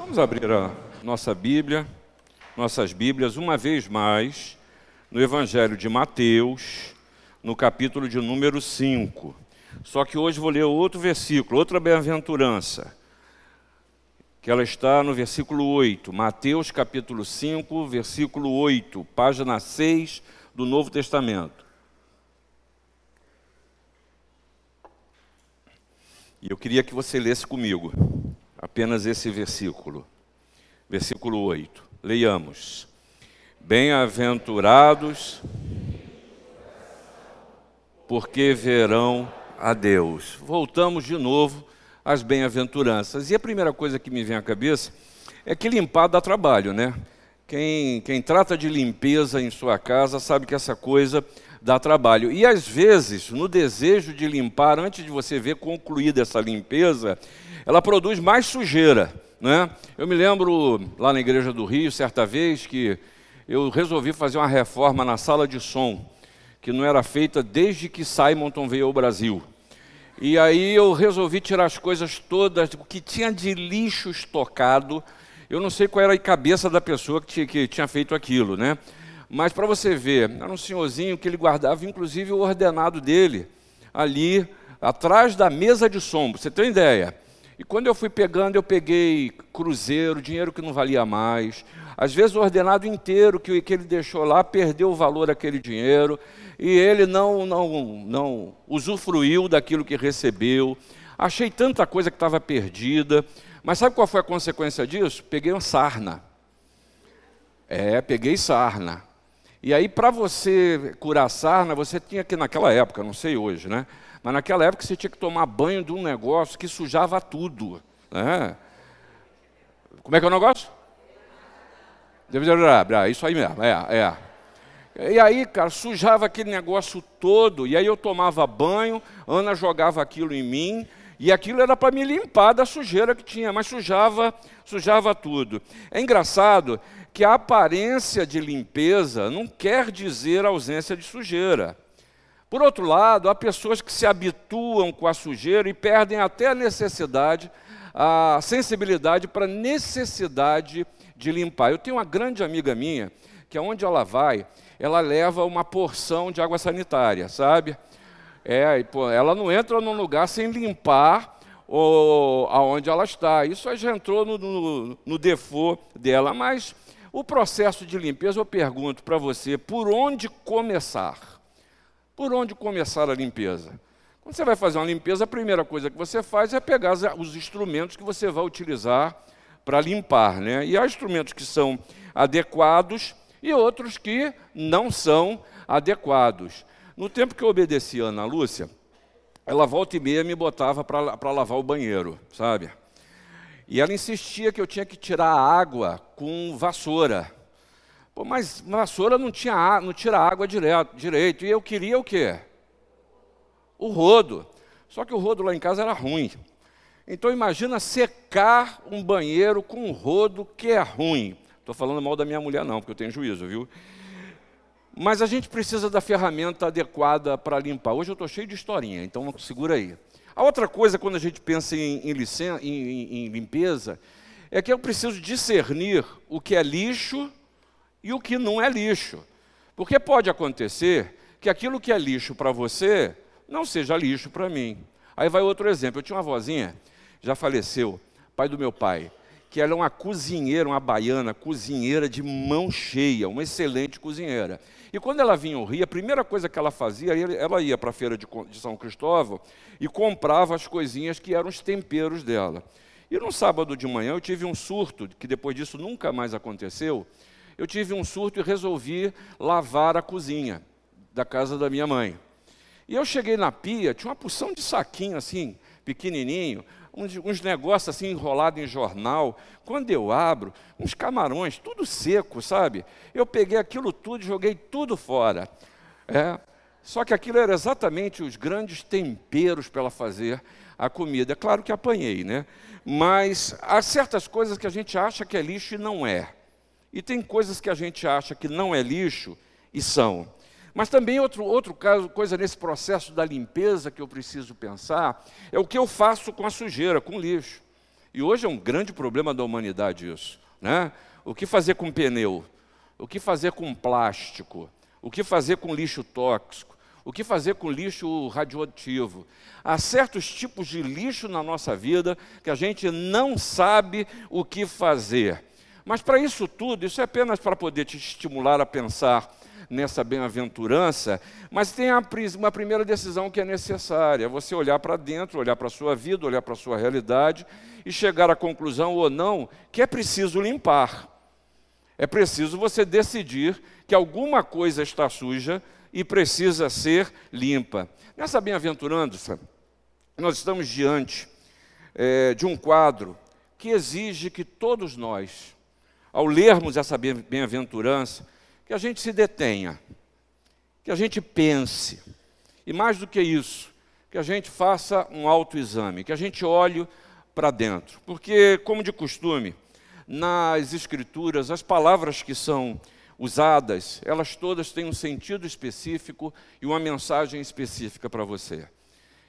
Vamos abrir a nossa Bíblia, nossas Bíblias, uma vez mais, no Evangelho de Mateus, no capítulo de número 5. Só que hoje vou ler outro versículo, outra bem-aventurança, que ela está no versículo 8, Mateus capítulo 5, versículo 8, página 6 do Novo Testamento. E eu queria que você lesse comigo apenas esse versículo, versículo 8. Leiamos. Bem-aventurados, porque verão a Deus. Voltamos de novo às bem-aventuranças. E a primeira coisa que me vem à cabeça é que limpar dá trabalho, né? Quem, quem trata de limpeza em sua casa sabe que essa coisa dá trabalho. E às vezes, no desejo de limpar, antes de você ver concluída essa limpeza, ela produz mais sujeira. Né? Eu me lembro lá na igreja do Rio, certa vez, que eu resolvi fazer uma reforma na sala de som, que não era feita desde que Simonton veio ao Brasil. E aí eu resolvi tirar as coisas todas, o que tinha de lixo estocado. Eu não sei qual era a cabeça da pessoa que tinha, que tinha feito aquilo, né? Mas para você ver, era um senhorzinho que ele guardava, inclusive, o ordenado dele, ali atrás da mesa de som. Você tem ideia? E quando eu fui pegando, eu peguei cruzeiro, dinheiro que não valia mais. Às vezes o ordenado inteiro que, ele deixou lá perdeu o valor daquele dinheiro e ele não, não, não usufruiu daquilo que recebeu. Achei tanta coisa que estava perdida. Mas sabe qual foi a consequência disso? Peguei uma sarna. É, peguei sarna. E aí, para você curar sarna, você tinha que, naquela época, não sei hoje, né? Mas naquela época você tinha que tomar banho de um negócio que sujava tudo. Né? Como é que é o negócio? Isso aí mesmo, é, é. E aí, cara, sujava aquele negócio todo, e aí eu tomava banho, Ana jogava aquilo em mim, e aquilo era para me limpar da sujeira que tinha, mas sujava, sujava tudo. É engraçado que a aparência de limpeza não quer dizer ausência de sujeira. Por outro lado, há pessoas que se habituam com a sujeira e perdem até a necessidade, a sensibilidade para a necessidade de limpar. Eu tenho uma grande amiga minha que aonde ela vai, ela leva uma porção de água sanitária, sabe? É, ela não entra num lugar sem limpar o, aonde ela está. Isso já entrou no, no, no default dela. Mas o processo de limpeza, eu pergunto para você, por onde começar? Por onde começar a limpeza? Quando você vai fazer uma limpeza, a primeira coisa que você faz é pegar os instrumentos que você vai utilizar para limpar. Né? E há instrumentos que são adequados e outros que não são adequados. No tempo que eu obedecia a Ana Lúcia, ela volta e meia me botava para lavar o banheiro, sabe? E ela insistia que eu tinha que tirar a água com vassoura. Pô, mas vassoura não, tinha, não tira água direto, direito. E eu queria o quê? O rodo. Só que o rodo lá em casa era ruim. Então imagina secar um banheiro com um rodo que é ruim. Estou falando mal da minha mulher, não, porque eu tenho juízo, viu? Mas a gente precisa da ferramenta adequada para limpar. Hoje eu estou cheio de historinha, então segura aí. A outra coisa, quando a gente pensa em, em, em, em limpeza, é que eu preciso discernir o que é lixo e o que não é lixo. Porque pode acontecer que aquilo que é lixo para você não seja lixo para mim. Aí vai outro exemplo. Eu tinha uma vozinha, já faleceu, pai do meu pai que ela é uma cozinheira, uma baiana, cozinheira de mão cheia, uma excelente cozinheira. E quando ela vinha ao Rio, a primeira coisa que ela fazia, ela ia para a feira de, São Cristóvão e comprava as coisinhas que eram os temperos dela. E no sábado de manhã eu tive um surto, que depois disso nunca mais aconteceu. Eu tive um surto e resolvi lavar a cozinha da casa da minha mãe. E eu cheguei na pia, tinha uma porção de saquinho assim, pequenininho, uns, uns negócios assim enrolados em jornal. Quando eu abro, uns camarões, tudo seco, sabe? Eu peguei aquilo tudo e joguei tudo fora. É. Só que aquilo era exatamente os grandes temperos para fazer a comida. É claro que apanhei, né? Mas há certas coisas que a gente acha que é lixo e não é. E tem coisas que a gente acha que não é lixo e são. Mas também outro, outro caso, coisa nesse processo da limpeza que eu preciso pensar, é o que eu faço com a sujeira, com o lixo. E hoje é um grande problema da humanidade isso. Né? O que fazer com pneu? O que fazer com plástico? O que fazer com lixo tóxico? O que fazer com lixo radioativo? Há certos tipos de lixo na nossa vida que a gente não sabe o que fazer. Mas para isso tudo, isso é apenas para poder te estimular a pensar nessa bem-aventurança, mas tem uma primeira decisão que é necessária: você olhar para dentro, olhar para a sua vida, olhar para a sua realidade e chegar à conclusão ou não que é preciso limpar. É preciso você decidir que alguma coisa está suja e precisa ser limpa. Nessa bem-aventurança, nós estamos diante é, de um quadro que exige que todos nós, ao lermos essa bem-aventurança, que a gente se detenha, que a gente pense, e mais do que isso, que a gente faça um autoexame, que a gente olhe para dentro. Porque, como de costume, nas Escrituras, as palavras que são usadas, elas todas têm um sentido específico e uma mensagem específica para você.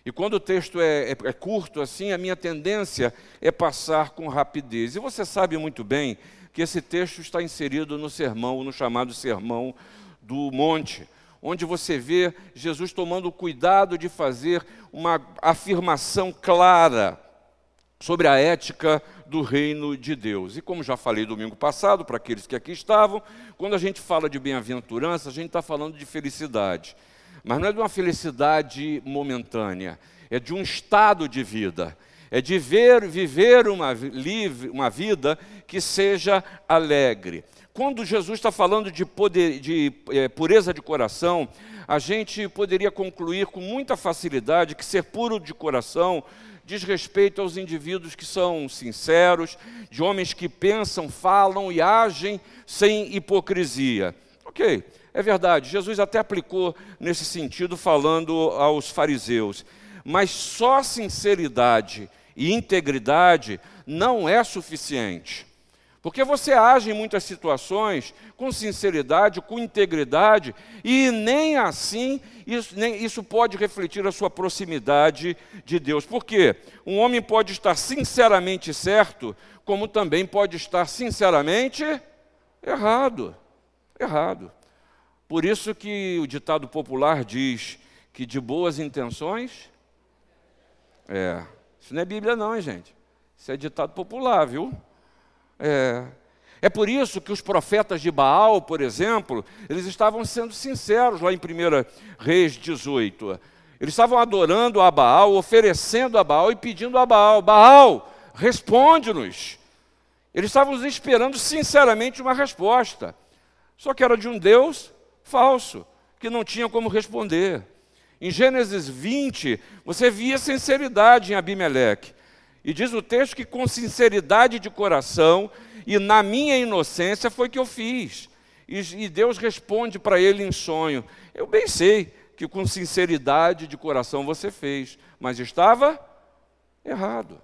E quando o texto é, é, é, curto assim, a minha tendência é passar com rapidez. E você sabe muito bem que esse texto está inserido no sermão, no chamado Sermão do Monte, onde você vê Jesus tomando o cuidado de fazer uma afirmação clara sobre a ética do reino de Deus. E como já falei domingo passado, para aqueles que aqui estavam, quando a gente fala de bem-aventurança, a gente está falando de felicidade. Mas não é de uma felicidade momentânea, é de um estado de vida é de ver, viver uma, livre, uma vida que seja alegre. Quando Jesus está falando de, poder, de é, pureza de coração, a gente poderia concluir com muita facilidade que ser puro de coração diz respeito aos indivíduos que são sinceros, de homens que pensam, falam e agem sem hipocrisia. Ok, é verdade, Jesus até aplicou nesse sentido falando aos fariseus, mas só sinceridade e integridade não é suficiente. Porque você age em muitas situações com sinceridade, com integridade, e nem assim isso, nem, isso pode refletir a sua proximidade de Deus. Por quê? Um homem pode estar sinceramente certo, como também pode estar sinceramente errado. Errado. Por isso que o ditado popular diz que de boas intenções. É, isso não é Bíblia, não, hein, gente? Isso é ditado popular, viu? É. É por isso que os profetas de Baal, por exemplo, eles estavam sendo sinceros lá em 1 Reis 18. Eles estavam adorando a Baal, oferecendo a Baal e pedindo a Baal: Baal, responde-nos. Eles estavam esperando sinceramente uma resposta. Só que era de um Deus falso, que não tinha como responder. Em Gênesis 20, você via sinceridade em Abimeleque. E diz o texto que com sinceridade de coração e na minha inocência foi que eu fiz. E, Deus responde para ele em sonho: Eu bem sei que com sinceridade de coração você fez, mas estava errado.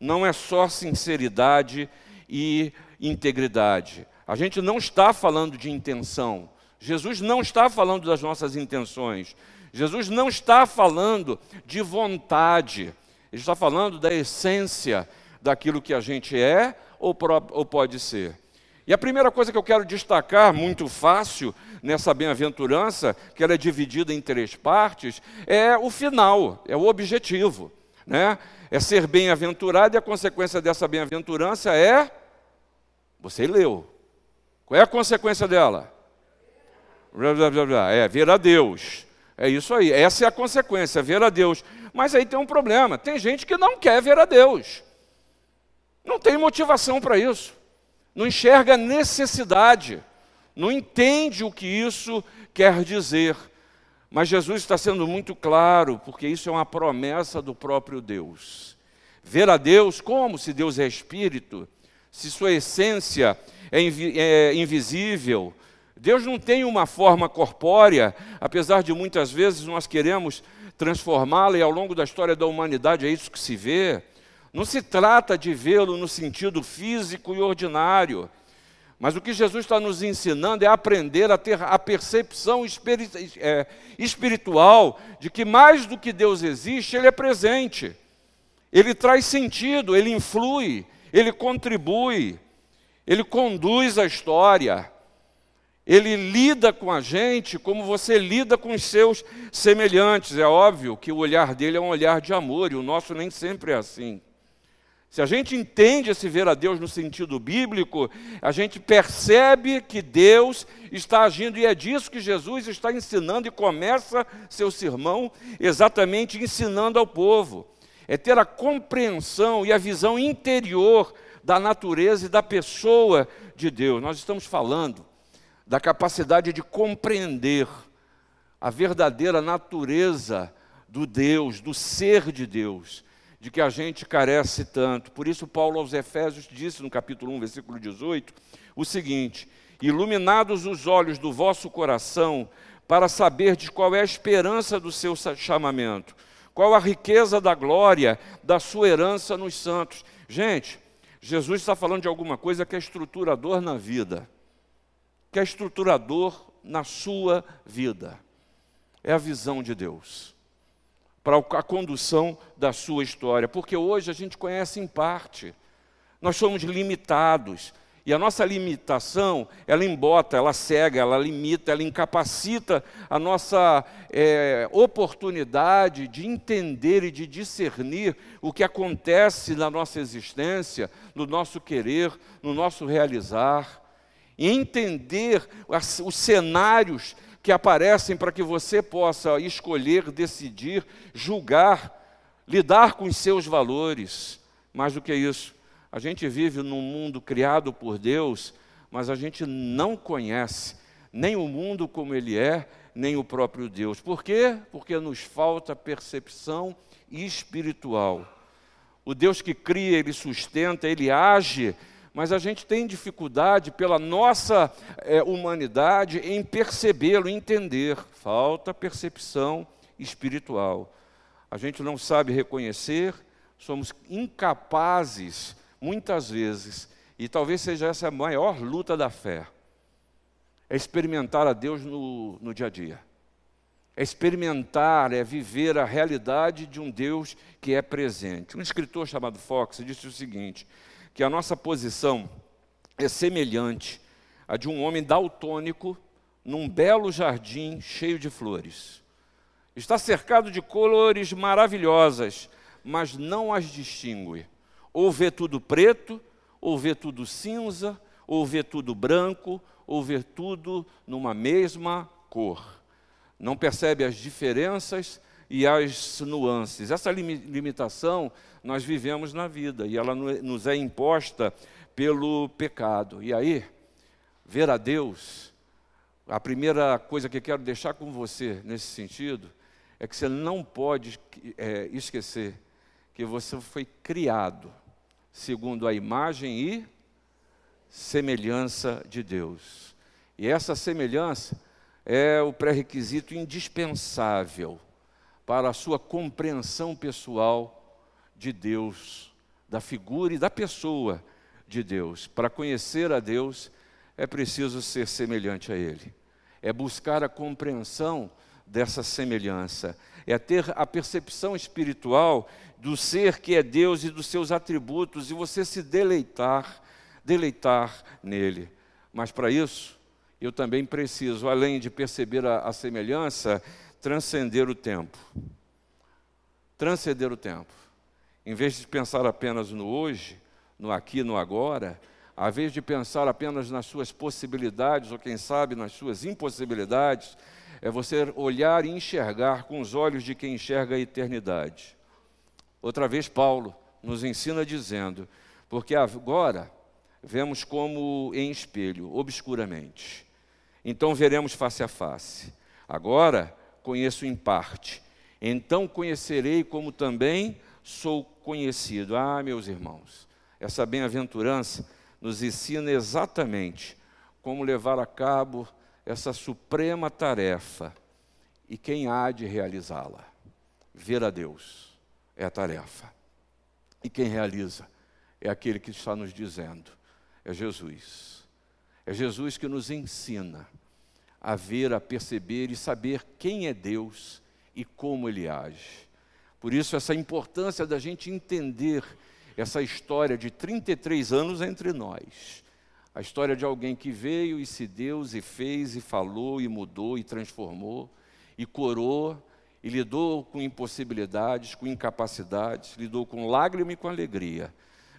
Não é só sinceridade e integridade. A gente não está falando de intenção. Jesus não está falando das nossas intenções. Jesus não está falando de vontade, ele está falando da essência daquilo que a gente é ou, ou pode ser. E a primeira coisa que eu quero destacar, muito fácil, nessa bem-aventurança, que ela é dividida em três partes, é o final, é o objetivo. Né? É ser bem-aventurado e a consequência dessa bem-aventurança é. Você leu. Qual é a consequência dela? É ver a Deus. É isso aí, essa é a consequência, ver a Deus. Mas aí tem um problema: tem gente que não quer ver a Deus, não tem motivação para isso, não enxerga necessidade, não entende o que isso quer dizer. Mas Jesus está sendo muito claro, porque isso é uma promessa do próprio Deus. Ver a Deus como se Deus é espírito, se sua essência é, é invisível, Deus não tem uma forma corpórea, apesar de muitas vezes nós queremos transformá-la, e ao longo da história da humanidade é isso que se vê. Não se trata de vê-lo no sentido físico e ordinário, mas o que Jesus está nos ensinando é aprender a ter a percepção é, espiritual de que mais do que Deus existe, Ele é presente. Ele traz sentido, ele influi, ele contribui, ele conduz a história. Ele lida com a gente como você lida com os seus semelhantes. É óbvio que o olhar dele é um olhar de amor e o nosso nem sempre é assim. Se a gente entende esse ver a Deus no sentido bíblico, a gente percebe que Deus está agindo e é disso que Jesus está ensinando e começa seu sermão exatamente ensinando ao povo. É ter a compreensão e a visão interior da natureza e da pessoa de Deus. Nós estamos falando da capacidade de compreender a verdadeira natureza do Deus, do ser de Deus de que a gente carece tanto. Por isso, Paulo aos Efésios disse no capítulo 1, versículo 18, o seguinte: Iluminados os olhos do vosso coração, para saber de qual é a esperança do seu chamamento, qual a riqueza da glória da sua herança nos santos. Gente, Jesus está falando de alguma coisa que é estruturador na vida, que é estruturador na sua vida. É a visão de Deus para a condução da sua história, porque hoje a gente conhece em parte. Nós somos limitados. E a nossa limitação, ela embota, ela cega, ela limita, ela incapacita a nossa é, oportunidade de entender e de discernir o que acontece na nossa existência, no nosso querer, no nosso realizar. E entender os cenários que aparecem para que você possa escolher, decidir, julgar, lidar com os seus valores. Mais do que isso, a gente vive num mundo criado por Deus, mas a gente não conhece nem o mundo como ele é, nem o próprio Deus. Por quê? Porque nos falta percepção espiritual. O Deus que cria, ele sustenta, ele age mas a gente tem dificuldade pela nossa é, humanidade em percebê-lo, entender. Falta percepção espiritual. A gente não sabe reconhecer, somos incapazes, muitas vezes, e talvez seja essa a maior luta da fé, é experimentar a Deus no, no dia a dia. É experimentar, é viver a realidade de um Deus que é presente. Um escritor chamado Fox disse o seguinte: que a nossa posição é semelhante à de um homem daltônico num belo jardim cheio de flores. Está cercado de cores maravilhosas, mas não as distingue. Ou vê tudo preto, ou vê tudo cinza, ou vê tudo branco, ou vê tudo numa mesma cor. Não percebe as diferenças e as nuances. Essa limitação nós vivemos na vida e ela nos é imposta pelo pecado. E aí, ver a Deus, a primeira coisa que quero deixar com você nesse sentido é que você não pode é, esquecer que você foi criado segundo a imagem e semelhança de Deus. E essa semelhança é o pré-requisito indispensável para a sua compreensão pessoal de Deus, da figura e da pessoa de Deus. Para conhecer a Deus, é preciso ser semelhante a Ele. É buscar a compreensão dessa semelhança. É ter a percepção espiritual do ser que é Deus e dos seus atributos e você se deleitar, deleitar nele. Mas para isso, eu também preciso, além de perceber a, a semelhança, transcender o tempo. Transcender o tempo. Em vez de pensar apenas no hoje, no aqui, no agora, ao invés de pensar apenas nas suas possibilidades, ou quem sabe nas suas impossibilidades, é você olhar e enxergar com os olhos de quem enxerga a eternidade. Outra vez, Paulo nos ensina dizendo: porque agora vemos como em espelho, obscuramente. Então veremos face a face. Agora conheço em parte. Então conhecerei como também sou conhecido. Ah, meus irmãos, essa bem-aventurança nos ensina exatamente como levar a cabo essa suprema tarefa e quem há de realizá-la. Ver a Deus é a tarefa. E quem realiza é aquele que está nos dizendo, é Jesus. É Jesus que nos ensina a ver, a perceber e saber quem é Deus e como ele age. Por isso, essa importância da gente entender essa história de 33 anos entre nós. A história de alguém que veio e se deu e fez e falou e mudou e transformou e curou e lidou com impossibilidades, com incapacidades, lidou com lágrima e com alegria,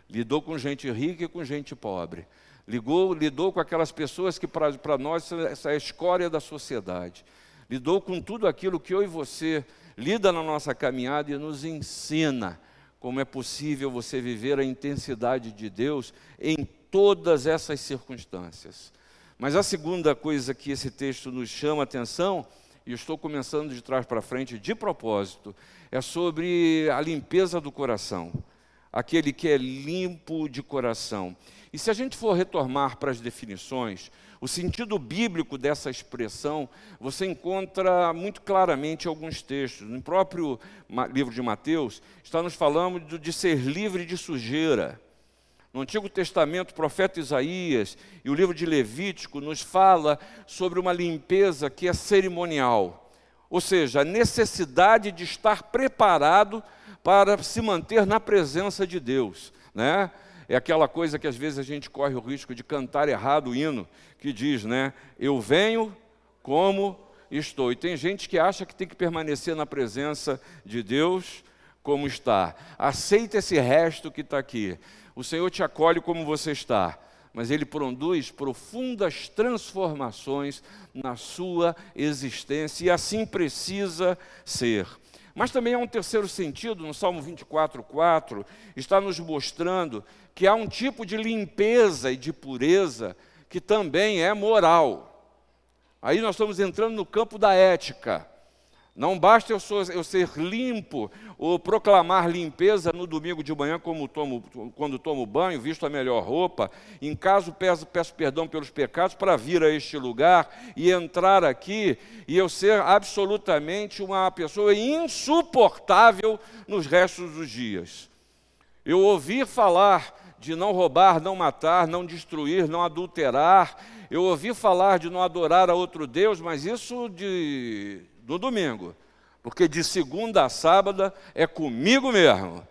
lidou com gente rica e com gente pobre, ligou, lidou com aquelas pessoas que para nós essa é a escória da sociedade, lidou com tudo aquilo que eu e você lida na nossa caminhada e nos ensina como é possível você viver a intensidade de Deus em todas essas circunstâncias. Mas a segunda coisa que esse texto nos chama a atenção, e estou começando de trás para frente de propósito, é sobre a limpeza do coração. Aquele que é limpo de coração. E se a gente for retomar para as definições, o sentido bíblico dessa expressão você encontra muito claramente em alguns textos. No próprio livro de Mateus, está nos falando de ser livre de sujeira. No Antigo Testamento, o profeta Isaías e o livro de Levítico nos fala sobre uma limpeza que é cerimonial, ou seja, a necessidade de estar preparado para se manter na presença de Deus, né? É aquela coisa que às vezes a gente corre o risco de cantar errado o hino, que diz, né? Eu venho como estou. E tem gente que acha que tem que permanecer na presença de Deus como está. Aceita esse resto que está aqui. O Senhor te acolhe como você está, mas Ele produz profundas transformações na sua existência e assim precisa ser. Mas também há um terceiro sentido, no Salmo 24, 4, está nos mostrando que há um tipo de limpeza e de pureza que também é moral. Aí nós estamos entrando no campo da ética. Não basta eu, sou, eu, ser limpo ou proclamar limpeza no domingo de manhã tomo, quando tomo banho, visto a melhor roupa. Em caso, peço, peço perdão pelos pecados para vir a este lugar e entrar aqui e eu ser absolutamente uma pessoa insuportável nos restos dos dias. Eu ouvir falar de não roubar, não matar, não destruir, não adulterar. Eu ouvi falar de não adorar a outro Deus, mas isso de no domingo, porque de segunda a sábado é comigo mesmo.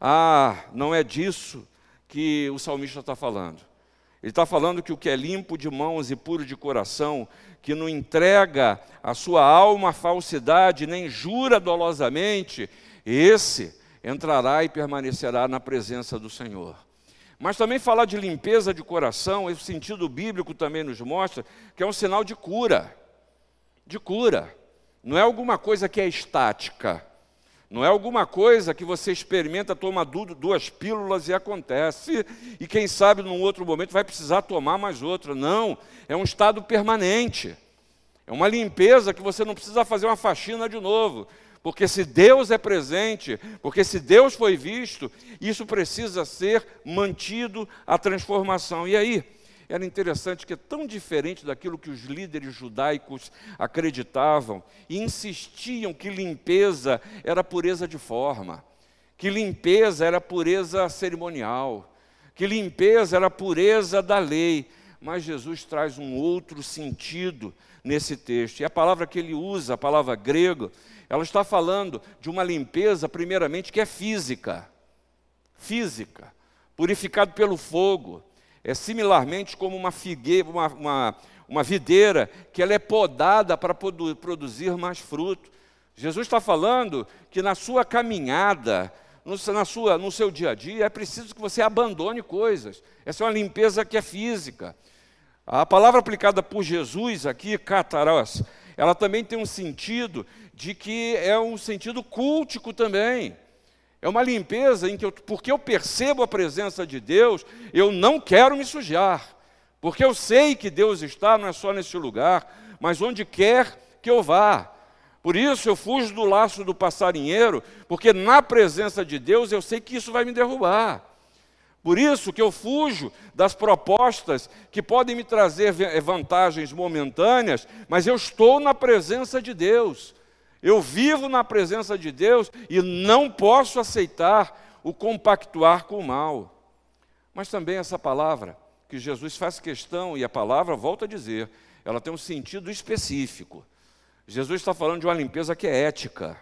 Ah, não é disso que o salmista está falando. Ele está falando que o que é limpo de mãos e puro de coração, que não entrega a sua alma à falsidade, nem jura dolosamente, esse entrará e permanecerá na presença do Senhor. Mas também falar de limpeza de coração, esse sentido bíblico também nos mostra que é um sinal de cura. De cura. Não é alguma coisa que é estática. Não é alguma coisa que você experimenta, toma duas pílulas e acontece, e quem sabe num outro momento vai precisar tomar mais outra. Não, é um estado permanente. É uma limpeza que você não precisa fazer uma faxina de novo. Porque se Deus é presente, porque se Deus foi visto, isso precisa ser mantido a transformação. E aí? Era interessante que é tão diferente daquilo que os líderes judaicos acreditavam e insistiam que limpeza era pureza de forma, que limpeza era pureza cerimonial, que limpeza era pureza da lei. Mas Jesus traz um outro sentido nesse texto. E a palavra que ele usa, a palavra grega, ela está falando de uma limpeza, primeiramente, que é física. Física. Purificado pelo fogo é similarmente como uma figueira, uma, uma, uma videira, que ela é podada para produzir mais fruto. Jesus está falando que na sua caminhada, no, na sua, no seu dia a dia, é preciso que você abandone coisas. Essa é uma limpeza que é física. A palavra aplicada por Jesus aqui, catarós, ela também tem um sentido de que é um sentido cultico também. É uma limpeza em que, eu, porque eu percebo a presença de Deus, eu não quero me sujar. Porque eu sei que Deus está não é só nesse lugar, mas onde quer que eu vá. Por isso eu fujo do laço do passarinheiro, porque na presença de Deus eu sei que isso vai me derrubar. Por isso que eu fujo das propostas que podem me trazer vantagens momentâneas, mas eu estou na presença de Deus. Eu vivo na presença de Deus e não posso aceitar o compactuar com o mal. Mas também essa palavra, que Jesus faz questão, e a palavra, volta a dizer, ela tem um sentido específico. Jesus está falando de uma limpeza que é ética,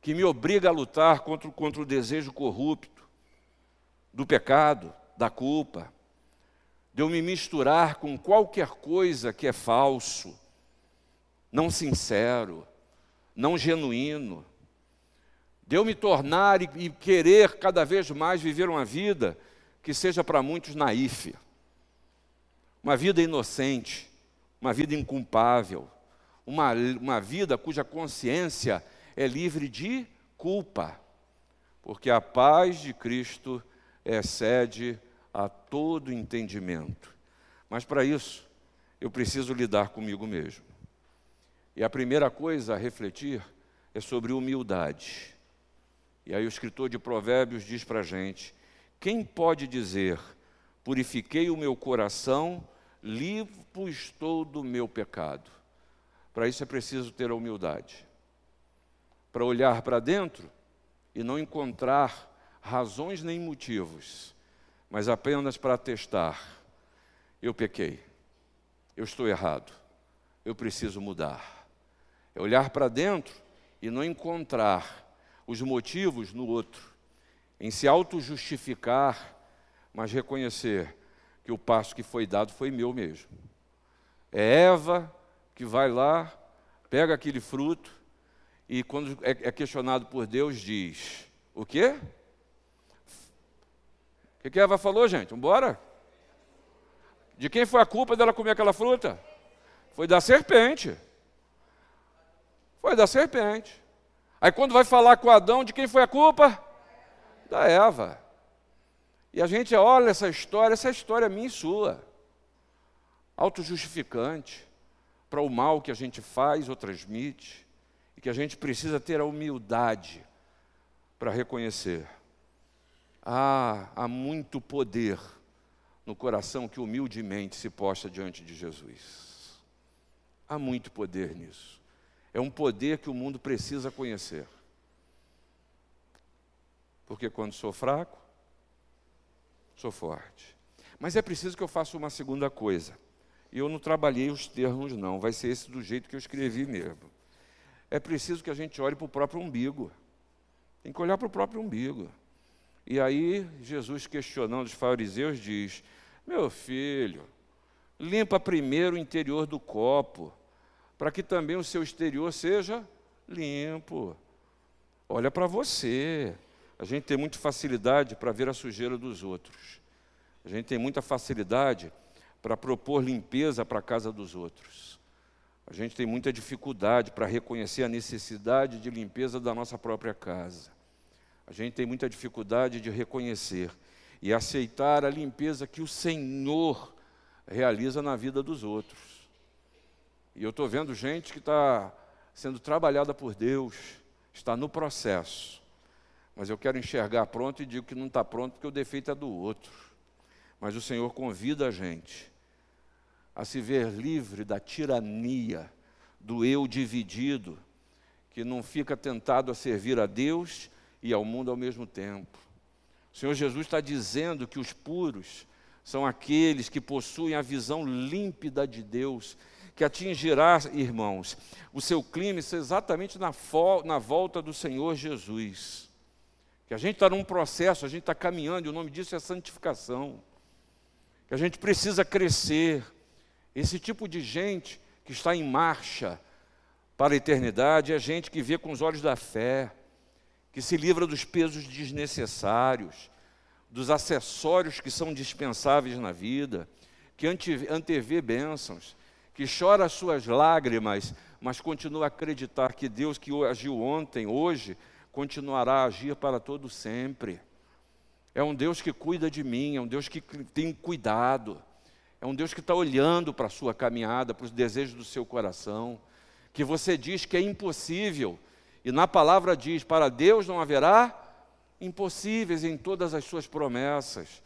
que me obriga a lutar contra, contra o desejo corrupto, do pecado, da culpa, de eu me misturar com qualquer coisa que é falso, não sincero, não genuíno, de eu me tornar e, e querer cada vez mais viver uma vida que seja para muitos naífe, uma vida inocente, uma vida inculpável, uma, uma vida cuja consciência é livre de culpa, porque a paz de Cristo excede a todo entendimento. Mas para isso, eu preciso lidar comigo mesmo. E a primeira coisa a refletir é sobre humildade. E aí o escritor de Provérbios diz para a gente: quem pode dizer, purifiquei o meu coração, limpo estou do meu pecado? Para isso é preciso ter a humildade. Para olhar para dentro e não encontrar razões nem motivos, mas apenas para testar: eu pequei, eu estou errado, eu preciso mudar. É olhar para dentro e não encontrar os motivos no outro, em se auto-justificar, mas reconhecer que o passo que foi dado foi meu mesmo. É Eva que vai lá, pega aquele fruto e, quando é, é questionado por Deus, diz: O quê? O que, que Eva falou, gente? Vamos embora? De quem foi a culpa dela comer aquela fruta? Foi da serpente. Foi da serpente. Aí quando vai falar com Adão, de quem foi a culpa? Da Eva. E a gente olha essa história, essa história é minha e sua. Autojustificante para o mal que a gente faz ou transmite, e que a gente precisa ter a humildade para reconhecer. Ah, há muito poder no coração que humildemente se posta diante de Jesus. Há muito poder nisso. É um poder que o mundo precisa conhecer. Porque quando sou fraco, sou forte. Mas é preciso que eu faça uma segunda coisa. E eu não trabalhei os termos, não. Vai ser esse do jeito que eu escrevi mesmo. É preciso que a gente olhe para o próprio umbigo. Tem que olhar para o próprio umbigo. E aí, Jesus, questionando os fariseus, diz: Meu filho, limpa primeiro o interior do copo para que também o seu exterior seja limpo. Olha para você. A gente tem muita facilidade para ver a sujeira dos outros. A gente tem muita facilidade para propor limpeza para a casa dos outros. A gente tem muita dificuldade para reconhecer a necessidade de limpeza da nossa própria casa. A gente tem muita dificuldade de reconhecer e aceitar a limpeza que o Senhor realiza na vida dos outros. E eu estou vendo gente que está sendo trabalhada por Deus, está no processo. Mas eu quero enxergar pronto e digo que não está pronto porque o defeito é do outro. Mas o Senhor convida a gente a se ver livre da tirania, do eu dividido, que não fica tentado a servir a Deus e ao mundo ao mesmo tempo. O Senhor Jesus está dizendo que os puros são aqueles que possuem a visão límpida de Deus que atingirá, irmãos, o seu clímax exatamente na, na volta do Senhor Jesus. Que a gente está num processo, a gente está caminhando, e o nome disso é santificação. Que a gente precisa crescer. Esse tipo de gente que está em marcha para a eternidade é gente que vê com os olhos da fé, que se livra dos pesos desnecessários, dos acessórios que são dispensáveis na vida, que antevê bênçãos, que chora as suas lágrimas, mas continua a acreditar que Deus que agiu ontem, hoje, continuará a agir para todo sempre. É um Deus que cuida de mim, é um Deus que tem cuidado, é um Deus que está olhando para a sua caminhada, para os desejos do seu coração, que você diz que é impossível, e na palavra diz: para Deus não haverá impossíveis em todas as suas promessas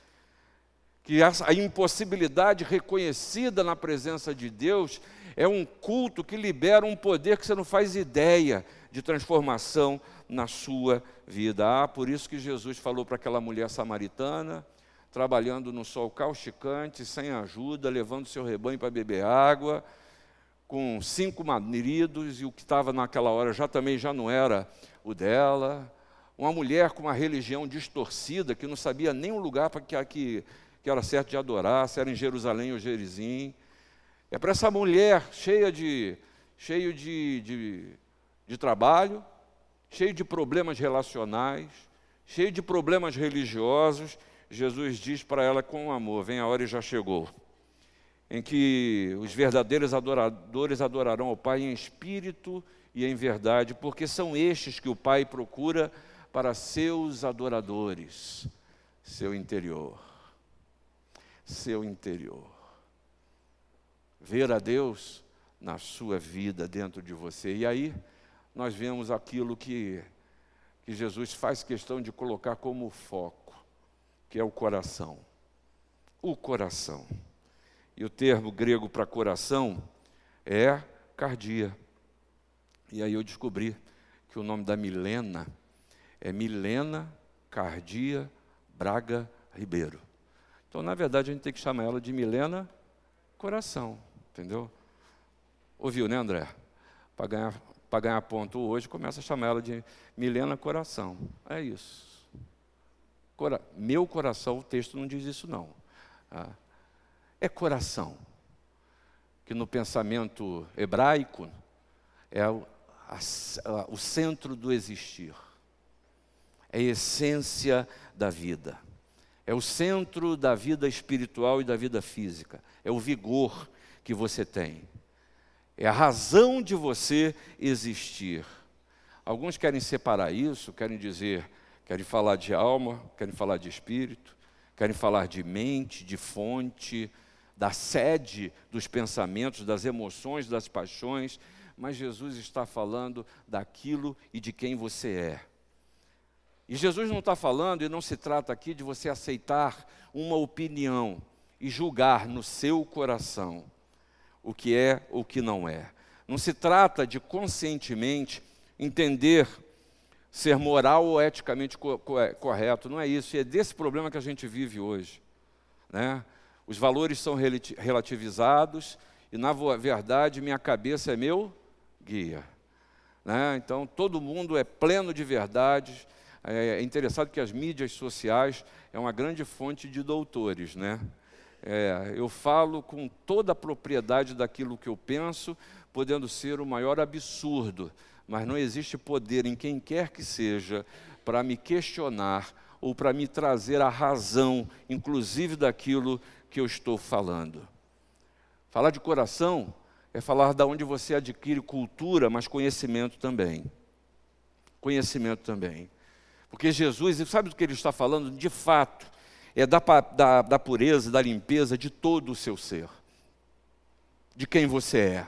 que a impossibilidade reconhecida na presença de Deus é um culto que libera um poder que você não faz ideia de transformação na sua vida. Ah, por isso que Jesus falou para aquela mulher samaritana, trabalhando no sol causticante, sem ajuda, levando seu rebanho para beber água, com cinco maridos, e o que estava naquela hora já também já não era o dela, uma mulher com uma religião distorcida, que não sabia nem o lugar para que, que, que era certo de adorar, se era em Jerusalém ou Gerizim. É para essa mulher cheia de, cheio de, de, de trabalho, cheio de problemas relacionais, cheio de problemas religiosos, Jesus diz para ela com amor: Vem a hora e já chegou, em que os verdadeiros adoradores adorarão ao Pai em espírito e em verdade, porque são estes que o Pai procura para seus adoradores, seu interior. Seu interior. Ver a Deus na sua vida, dentro de você. E aí, nós vemos aquilo que, que Jesus faz questão de colocar como foco, que é o coração. O coração. E o termo grego para coração é cardia. E aí eu descobri que o nome da Milena é Milena Cardia Braga Ribeiro. Então, na verdade, a gente tem que chamar ela de Milena Coração, entendeu? Ouviu, né, André? Para ganhar ganhar ponto hoje, começa a chamar ela de Milena Coração. É isso. Cora meu coração, o texto não diz isso não. Ah, é coração, que no pensamento hebraico é o, a, o centro do existir. É a essência da vida. É o centro da vida espiritual e da vida física. É o vigor que você tem é a razão de você existir. Alguns querem separar isso, querem dizer, querem falar de alma, querem falar de espírito, querem falar de mente, de fonte, da sede dos pensamentos, das emoções, das paixões, mas Jesus está falando daquilo e de quem você é. E Jesus não está falando, e não se trata aqui de você aceitar uma opinião e julgar no seu coração o que é ou o que não é. Não se trata de conscientemente entender ser moral ou eticamente co co correto, não é isso, e é desse problema que a gente vive hoje. Né? Os valores são relativizados e, na verdade, minha cabeça é meu guia. Né? Então, todo mundo é pleno de verdades. É, é interessado que as mídias sociais é uma grande fonte de doutores, né? É, eu falo com toda a propriedade daquilo que eu penso, podendo ser o maior absurdo, mas não existe poder em quem quer que seja para me questionar ou para me trazer a razão, inclusive daquilo que eu estou falando. Falar de coração é falar da onde você adquire cultura, mas conhecimento também. Conhecimento também. Porque Jesus, sabe do que ele está falando? De fato, é da, da, da pureza, da limpeza de todo o seu ser, de quem você é,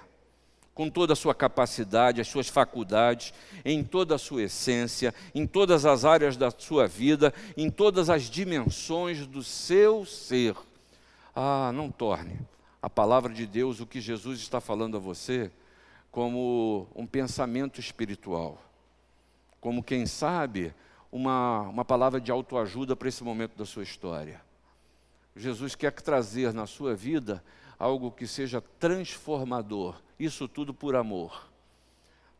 com toda a sua capacidade, as suas faculdades, em toda a sua essência, em todas as áreas da sua vida, em todas as dimensões do seu ser. Ah, não torne a palavra de Deus, o que Jesus está falando a você, como um pensamento espiritual, como quem sabe uma, uma palavra de autoajuda para esse momento da sua história. Jesus quer trazer na sua vida algo que seja transformador, isso tudo por amor.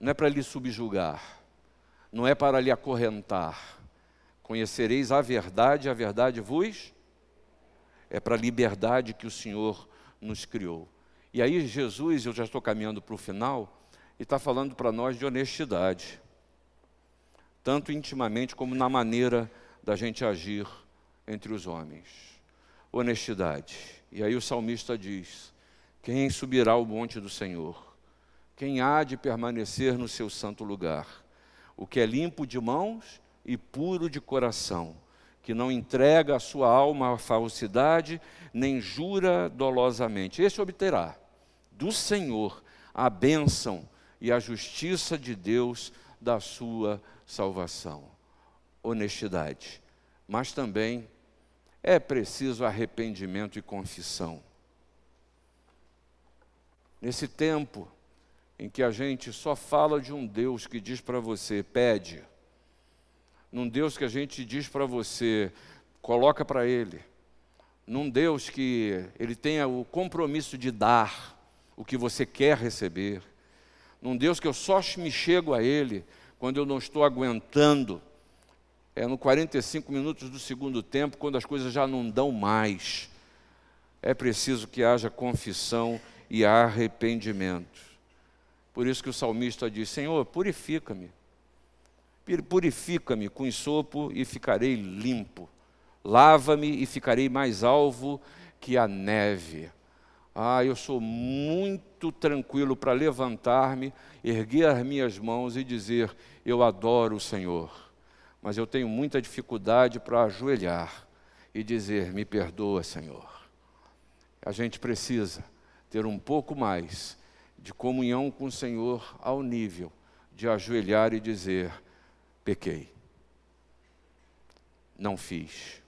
Não é para lhe subjugar, não é para lhe acorrentar. Conhecereis a verdade, a verdade vos é para a liberdade que o Senhor nos criou. E aí, Jesus, eu já estou caminhando para o final, e está falando para nós de honestidade tanto intimamente como na maneira da gente agir entre os homens. Honestidade. E aí o salmista diz: Quem subirá ao monte do Senhor? Quem há de permanecer no seu santo lugar? O que é limpo de mãos e puro de coração, que não entrega a sua alma à falsidade, nem jura dolosamente. Esse obterá do Senhor a bênção e a justiça de Deus da sua salvação. Honestidade. Mas também é preciso arrependimento e confissão. Nesse tempo em que a gente só fala de um Deus que diz para você, pede, num Deus que a gente diz para você, coloca para Ele, num Deus que Ele tenha o compromisso de dar o que você quer receber, num Deus que eu só me chego a Ele quando eu não estou aguentando, é no 45 minutos do segundo tempo, quando as coisas já não dão mais. É preciso que haja confissão e arrependimento. Por isso que o salmista diz: Senhor, purifica-me. Purifica-me com ensopo e ficarei limpo. Lava-me e ficarei mais alvo que a neve. Ah, eu sou muito tranquilo para levantar-me, erguer as minhas mãos e dizer: Eu adoro o Senhor. Mas eu tenho muita dificuldade para ajoelhar e dizer: Me perdoa, Senhor. A gente precisa ter um pouco mais de comunhão com o Senhor ao nível de ajoelhar e dizer: Pequei. Não fiz.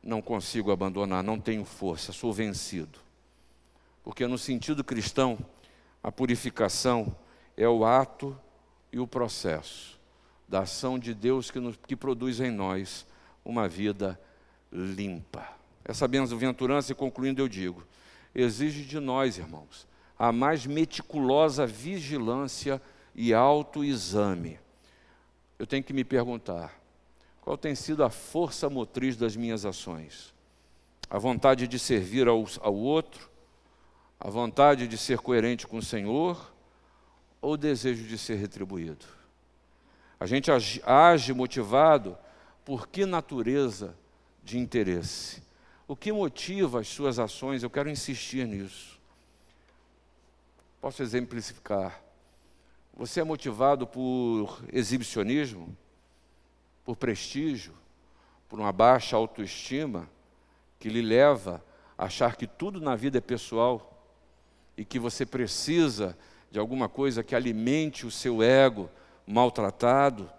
Não consigo abandonar, não tenho força, sou vencido porque no sentido cristão, a purificação é o ato e o processo da ação de Deus que, nos, que produz em nós uma vida limpa. Essa bem-aventurança, concluindo, eu digo, exige de nós, irmãos, a mais meticulosa vigilância e autoexame. Eu tenho que me perguntar: qual tem sido a força motriz das minhas ações? A vontade de servir ao, ao outro, a vontade de ser coerente com o Senhor ou o desejo de ser retribuído? A gente age motivado por que natureza de interesse? O que motiva as suas ações? Eu quero insistir nisso. Posso exemplificar. Você é motivado por exibicionismo, por prestígio, por uma baixa autoestima que lhe leva a achar que tudo na vida é pessoal e que você precisa de alguma coisa que alimente o seu ego maltratado,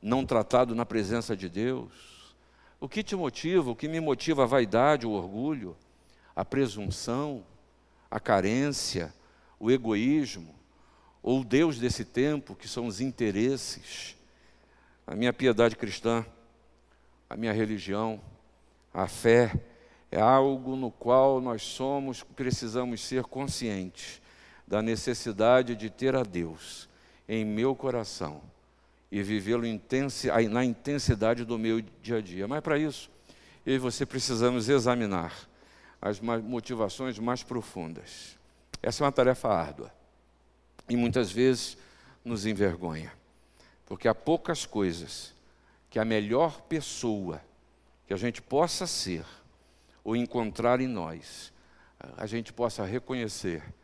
não tratado na presença de Deus? O que te motiva? O que me motiva a vaidade, o orgulho, a presunção, a carência, o egoísmo, ou o Deus desse tempo, que são os interesses? A minha piedade cristã, a minha religião, a fé, é algo no qual nós somos, precisamos ser conscientes da necessidade de ter a Deus em meu coração e vivê-lo na intensidade do meu dia a dia. Mas para isso, eu e você precisamos examinar as motivações mais profundas. Essa é uma tarefa árdua e muitas vezes nos envergonha, porque há poucas coisas que a melhor pessoa que a gente possa ser ou encontrar em nós, a gente possa reconhecer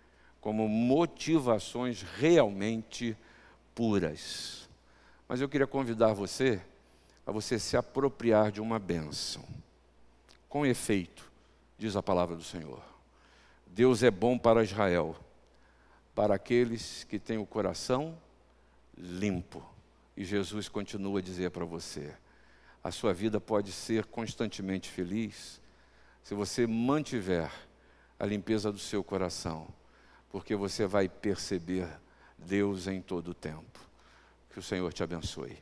como motivações realmente puras. Mas eu queria convidar você a você se apropriar de uma bênção. Com efeito, diz a palavra do Senhor. Deus é bom para Israel, para aqueles que têm o coração limpo. E Jesus continua a dizer para você: a sua vida pode ser constantemente feliz se você mantiver a limpeza do seu coração, porque você vai perceber Deus em todo o tempo. Que o Senhor te abençoe.